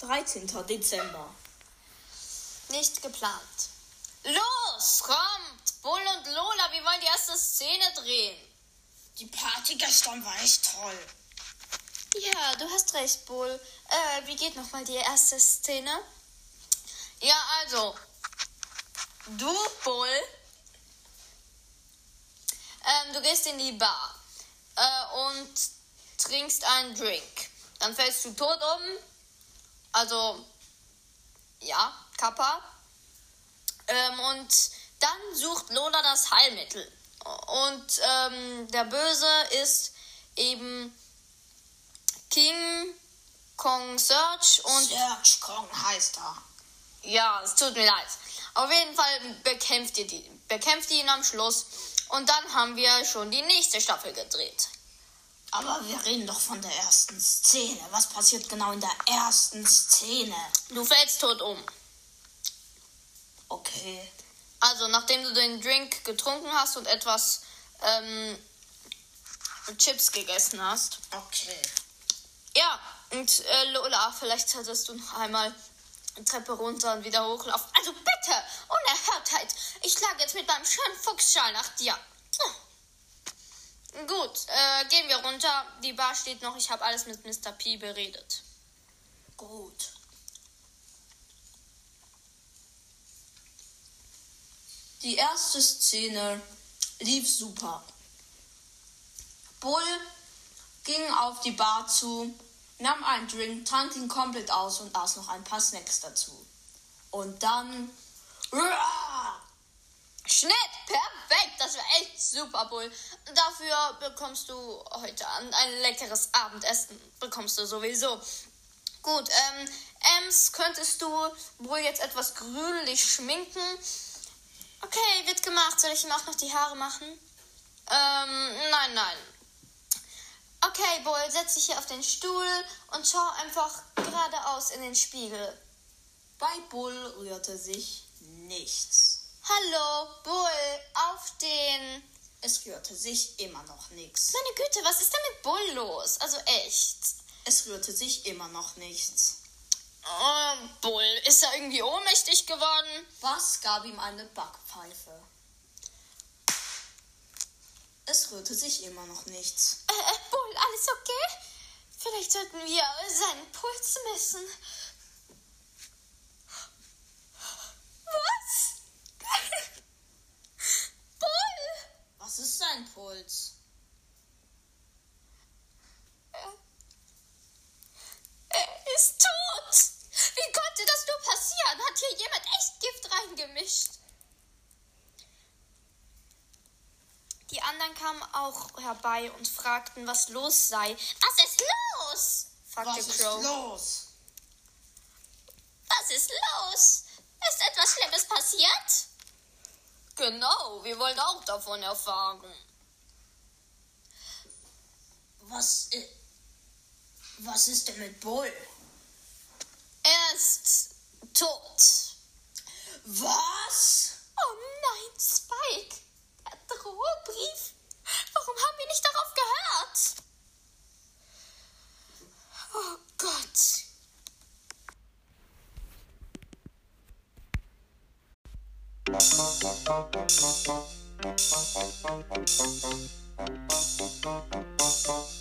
13. Dezember. Nicht geplant. Los, kommt! Bull und Lola, wir wollen die erste Szene drehen. Die Party gestern war echt toll. Ja, du hast recht, Bull. Äh, wie geht nochmal die erste Szene? Ja, also. Du, Bull. Ähm, du gehst in die Bar äh, und trinkst einen Drink. Dann fällst du tot um. Also, ja, Kappa. Ähm, und dann sucht Lola das Heilmittel. Und ähm, der Böse ist eben King Kong Search und. Search Kong heißt er. Ja, es tut mir leid. Auf jeden Fall bekämpft ihr, die, bekämpft ihr ihn am Schluss. Und dann haben wir schon die nächste Staffel gedreht. Aber wir reden doch von der ersten Szene. Was passiert genau in der ersten Szene? Du fällst tot um. Okay. Also, nachdem du den Drink getrunken hast und etwas ähm, Chips gegessen hast. Okay. Ja, und äh, Lola, vielleicht solltest du noch einmal die Treppe runter und wieder hochlaufen. Also bitte, Unerhörtheit. Ich schlage jetzt mit meinem schönen Fuchsschal nach dir. Gut, äh, gehen wir runter. Die Bar steht noch. Ich habe alles mit Mr. P beredet. Gut. Die erste Szene lief super. Bull ging auf die Bar zu, nahm einen Drink, trank ihn komplett aus und aß noch ein paar Snacks dazu. Und dann. Schnitt, perfekt, das war echt super, Bull. Dafür bekommst du heute Abend ein leckeres Abendessen. Bekommst du sowieso. Gut, ähm, Ems, könntest du Bull jetzt etwas grünlich schminken? Okay, wird gemacht. Soll ich ihm auch noch die Haare machen? Ähm, nein, nein. Okay, Bull, setz dich hier auf den Stuhl und schau einfach geradeaus in den Spiegel. Bei Bull rührte sich nichts. Hallo, Bull, aufstehen. Es rührte sich immer noch nichts. Meine Güte, was ist denn mit Bull los? Also echt. Es rührte sich immer noch nichts. Oh, Bull, ist er irgendwie ohnmächtig geworden? Was gab ihm eine Backpfeife? Es rührte sich immer noch nichts. Äh, äh, Bull, alles okay? Vielleicht sollten wir seinen Puls messen. Was? Bull! Was ist Puls? Er, er ist tot! Wie konnte das nur passieren? Hat hier jemand echt Gift reingemischt? Die anderen kamen auch herbei und fragten, was los sei. Was ist los? fragte Was ist Crow. los? Was ist los? Ist etwas Schlimmes passiert? Genau, wir wollen auch davon erfahren. Was, i- was ist denn mit Bull? Er ist tot. Was? Oh nein, Spike. Der Drohbrief. Warum haben wir nicht darauf gehört? Oh Gott. You.